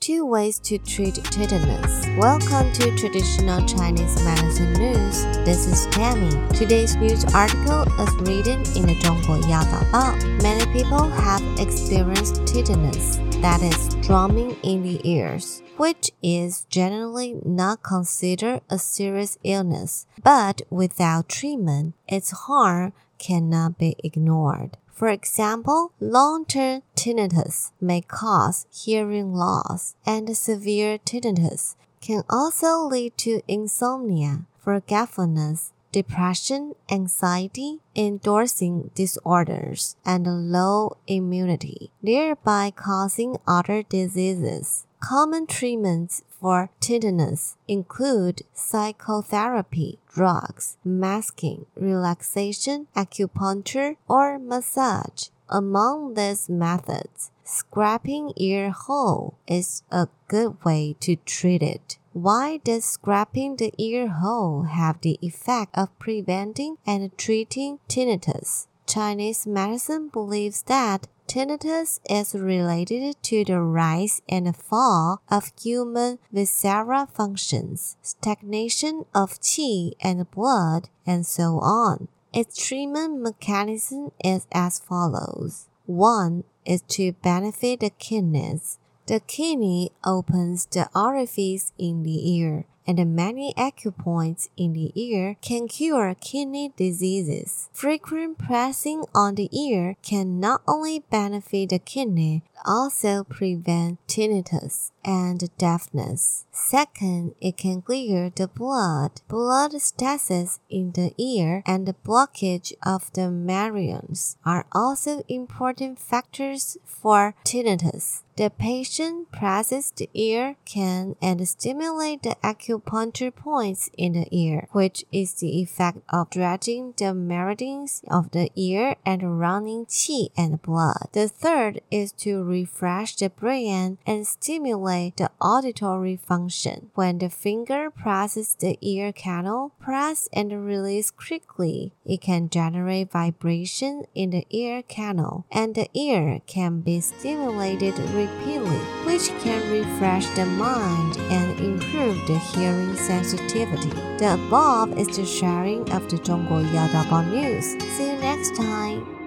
Two ways to treat tinnitus. Welcome to Traditional Chinese Medicine News. This is Tammy. Today's news article is written in the 中国药早报. Many people have experienced tinnitus, that is, drumming in the ears, which is generally not considered a serious illness. But without treatment, its harm cannot be ignored. For example, long-term tinnitus may cause hearing loss, and severe tinnitus can also lead to insomnia, forgetfulness, depression, anxiety, endocrine disorders, and low immunity, thereby causing other diseases. Common treatments for tinnitus include psychotherapy, drugs, masking, relaxation, acupuncture, or massage. Among these methods, scraping ear hole is a good way to treat it. Why does scraping the ear hole have the effect of preventing and treating tinnitus? Chinese medicine believes that tinnitus is related to the rise and fall of human visceral functions, stagnation of qi and blood, and so on. Its treatment mechanism is as follows. One is to benefit the kidneys. The kidney opens the orifice in the ear and many acupoints in the ear can cure kidney diseases. Frequent pressing on the ear can not only benefit the kidney, also prevent tinnitus and deafness. Second, it can clear the blood. Blood stasis in the ear and the blockage of the meridians are also important factors for tinnitus. The patient presses the ear can and stimulate the acupuncture points in the ear, which is the effect of dredging the meridians of the ear and running qi and blood. The third is to refresh the brain and stimulate the auditory function. When the finger presses the ear canal, press and release quickly. It can generate vibration in the ear canal, and the ear can be stimulated repeatedly, which can refresh the mind and improve the hearing sharing sensitivity. The above is the sharing of the Zhongguo Yadaba news. See you next time.